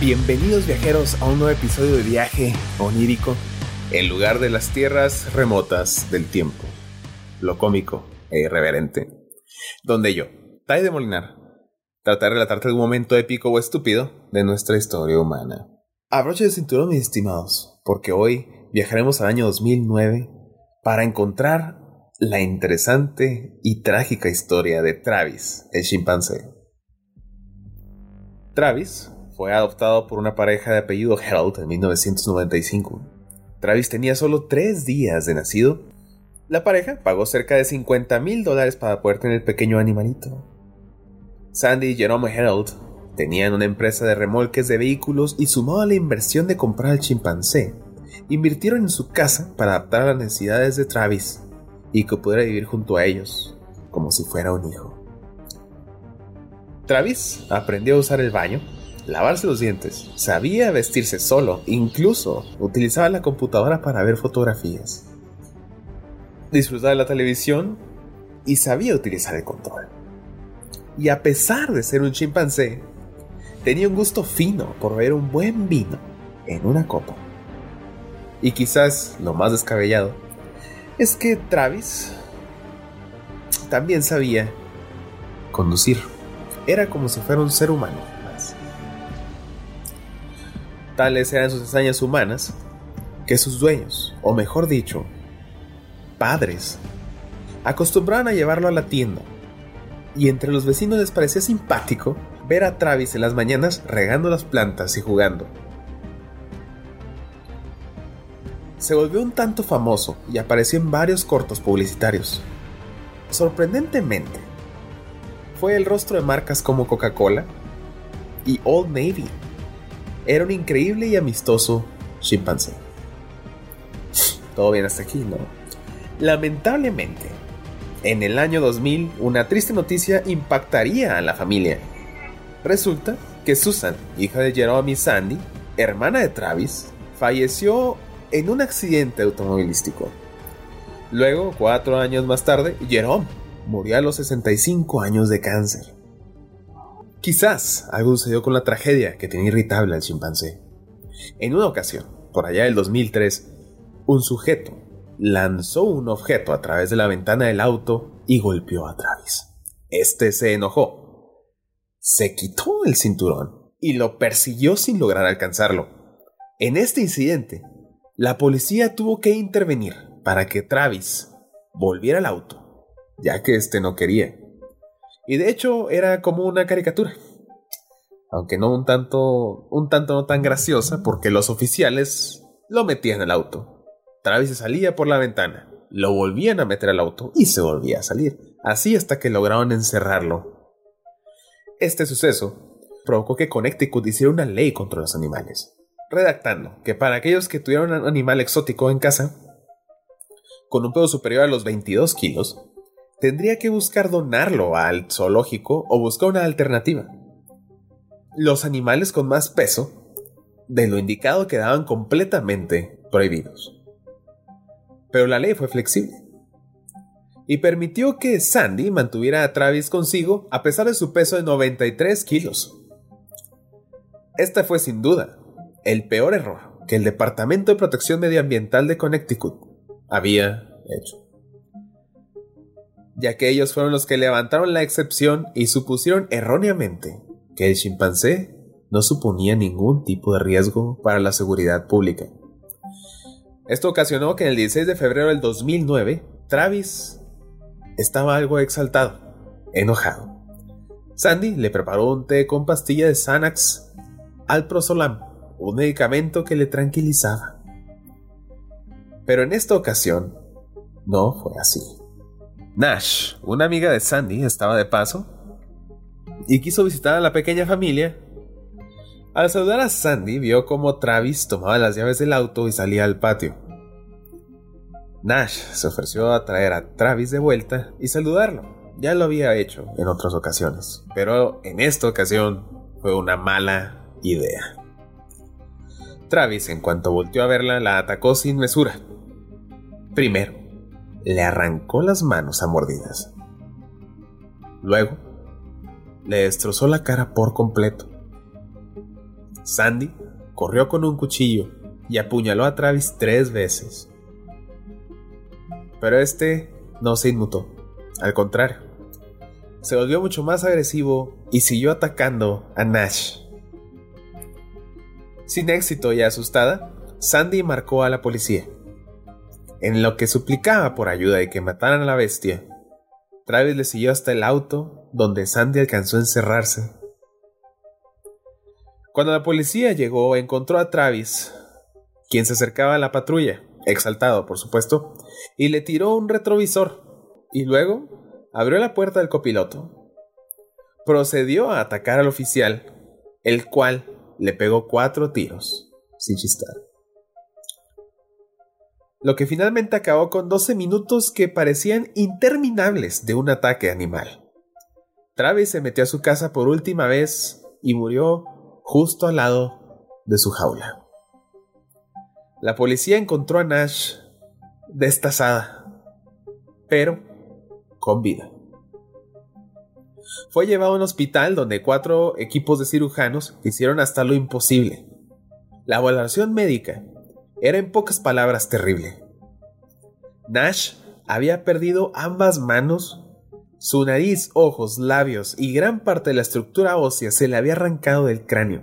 Bienvenidos viajeros a un nuevo episodio de viaje onírico en lugar de las tierras remotas del tiempo, lo cómico e irreverente, donde yo, Tai de Molinar, trataré de relatarte algún momento épico o estúpido de nuestra historia humana. Abroche el cinturón, mis estimados, porque hoy viajaremos al año 2009 para encontrar la interesante y trágica historia de Travis, el chimpancé. Travis fue adoptado por una pareja de apellido Harold en 1995. Travis tenía solo tres días de nacido. La pareja pagó cerca de 50 mil dólares para poder tener el pequeño animalito. Sandy y Jerome Harold tenían una empresa de remolques de vehículos y sumado a la inversión de comprar al chimpancé, invirtieron en su casa para adaptar a las necesidades de Travis y que pudiera vivir junto a ellos, como si fuera un hijo. Travis aprendió a usar el baño, lavarse los dientes, sabía vestirse solo, incluso utilizaba la computadora para ver fotografías. Disfrutaba de la televisión y sabía utilizar el control. Y a pesar de ser un chimpancé, tenía un gusto fino por ver un buen vino en una copa. Y quizás lo más descabellado es que Travis también sabía conducir. Era como si fuera un ser humano. Tales eran sus hazañas humanas que sus dueños, o mejor dicho, padres, acostumbraban a llevarlo a la tienda. Y entre los vecinos les parecía simpático ver a Travis en las mañanas regando las plantas y jugando. Se volvió un tanto famoso y apareció en varios cortos publicitarios. Sorprendentemente, fue el rostro de marcas como Coca-Cola y Old Navy. Era un increíble y amistoso chimpancé. Todo bien hasta aquí, ¿no? Lamentablemente, en el año 2000, una triste noticia impactaría a la familia. Resulta que Susan, hija de Jerome y Sandy, hermana de Travis, falleció en un accidente automovilístico. Luego, cuatro años más tarde, Jerome murió a los 65 años de cáncer. Quizás algo sucedió con la tragedia que tenía irritable al chimpancé. En una ocasión, por allá del 2003, un sujeto lanzó un objeto a través de la ventana del auto y golpeó a Travis. Este se enojó, se quitó el cinturón y lo persiguió sin lograr alcanzarlo. En este incidente, la policía tuvo que intervenir para que Travis volviera al auto, ya que este no quería. Y de hecho era como una caricatura. Aunque no un tanto, un tanto no tan graciosa, porque los oficiales lo metían al auto. Travis se salía por la ventana, lo volvían a meter al auto y se volvía a salir. Así hasta que lograron encerrarlo. Este suceso provocó que Connecticut hiciera una ley contra los animales redactando que para aquellos que tuvieran un animal exótico en casa, con un peso superior a los 22 kilos, tendría que buscar donarlo al zoológico o buscar una alternativa. Los animales con más peso de lo indicado quedaban completamente prohibidos. Pero la ley fue flexible y permitió que Sandy mantuviera a Travis consigo a pesar de su peso de 93 kilos. Esta fue sin duda el peor error que el Departamento de Protección Medioambiental de Connecticut había hecho. Ya que ellos fueron los que levantaron la excepción y supusieron erróneamente que el chimpancé no suponía ningún tipo de riesgo para la seguridad pública. Esto ocasionó que el 16 de febrero del 2009, Travis estaba algo exaltado, enojado. Sandy le preparó un té con pastilla de Xanax al prosolam un medicamento que le tranquilizaba. Pero en esta ocasión no fue así. Nash, una amiga de Sandy, estaba de paso y quiso visitar a la pequeña familia. Al saludar a Sandy vio como Travis tomaba las llaves del auto y salía al patio. Nash se ofreció a traer a Travis de vuelta y saludarlo. Ya lo había hecho en otras ocasiones, pero en esta ocasión fue una mala idea. Travis, en cuanto volteó a verla, la atacó sin mesura. Primero, le arrancó las manos a mordidas. Luego, le destrozó la cara por completo. Sandy corrió con un cuchillo y apuñaló a Travis tres veces. Pero este no se inmutó, al contrario, se volvió mucho más agresivo y siguió atacando a Nash. Sin éxito y asustada, Sandy marcó a la policía. En lo que suplicaba por ayuda y que mataran a la bestia, Travis le siguió hasta el auto donde Sandy alcanzó a encerrarse. Cuando la policía llegó, encontró a Travis, quien se acercaba a la patrulla, exaltado por supuesto, y le tiró un retrovisor, y luego abrió la puerta del copiloto. Procedió a atacar al oficial, el cual le pegó cuatro tiros, sin chistar. Lo que finalmente acabó con 12 minutos que parecían interminables de un ataque animal. Travis se metió a su casa por última vez y murió justo al lado de su jaula. La policía encontró a Nash destazada, pero con vida. Fue llevado a un hospital donde cuatro equipos de cirujanos hicieron hasta lo imposible. La evaluación médica era en pocas palabras terrible. Nash había perdido ambas manos, su nariz, ojos, labios y gran parte de la estructura ósea se le había arrancado del cráneo.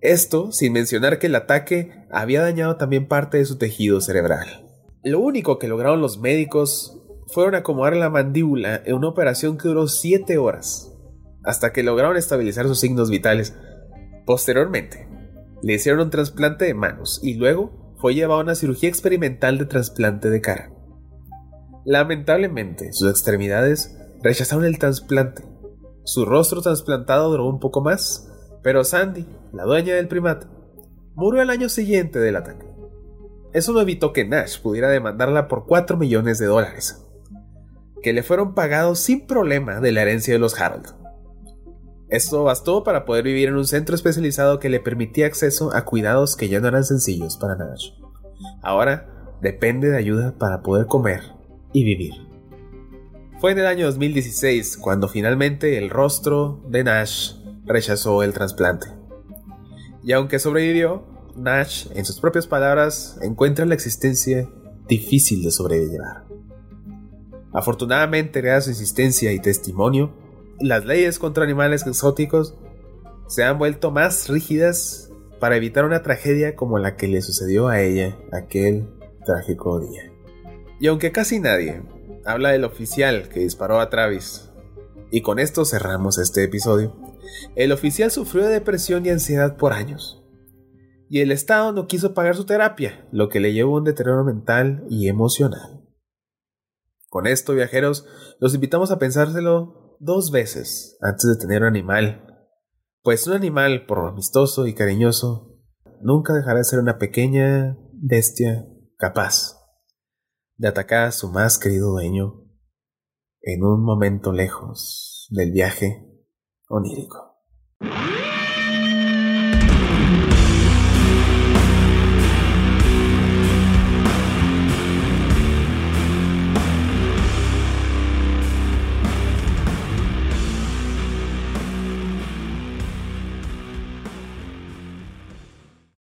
Esto sin mencionar que el ataque había dañado también parte de su tejido cerebral. Lo único que lograron los médicos fueron acomodar la mandíbula en una operación que duró 7 horas, hasta que lograron estabilizar sus signos vitales. Posteriormente, le hicieron un trasplante de manos y luego fue llevado a una cirugía experimental de trasplante de cara. Lamentablemente, sus extremidades rechazaron el trasplante. Su rostro trasplantado duró un poco más, pero Sandy, la dueña del primate, murió al año siguiente del ataque. Eso no evitó que Nash pudiera demandarla por 4 millones de dólares que le fueron pagados sin problema de la herencia de los Harold. Esto bastó para poder vivir en un centro especializado que le permitía acceso a cuidados que ya no eran sencillos para Nash. Ahora depende de ayuda para poder comer y vivir. Fue en el año 2016 cuando finalmente el rostro de Nash rechazó el trasplante. Y aunque sobrevivió, Nash, en sus propias palabras, encuentra la existencia difícil de sobrevivir. Afortunadamente, gracias a su insistencia y testimonio, las leyes contra animales exóticos se han vuelto más rígidas para evitar una tragedia como la que le sucedió a ella aquel trágico día. Y aunque casi nadie habla del oficial que disparó a Travis, y con esto cerramos este episodio, el oficial sufrió de depresión y ansiedad por años. Y el Estado no quiso pagar su terapia, lo que le llevó a un deterioro mental y emocional. Con esto, viajeros, los invitamos a pensárselo dos veces antes de tener un animal. Pues un animal, por amistoso y cariñoso, nunca dejará de ser una pequeña bestia capaz de atacar a su más querido dueño en un momento lejos del viaje onírico.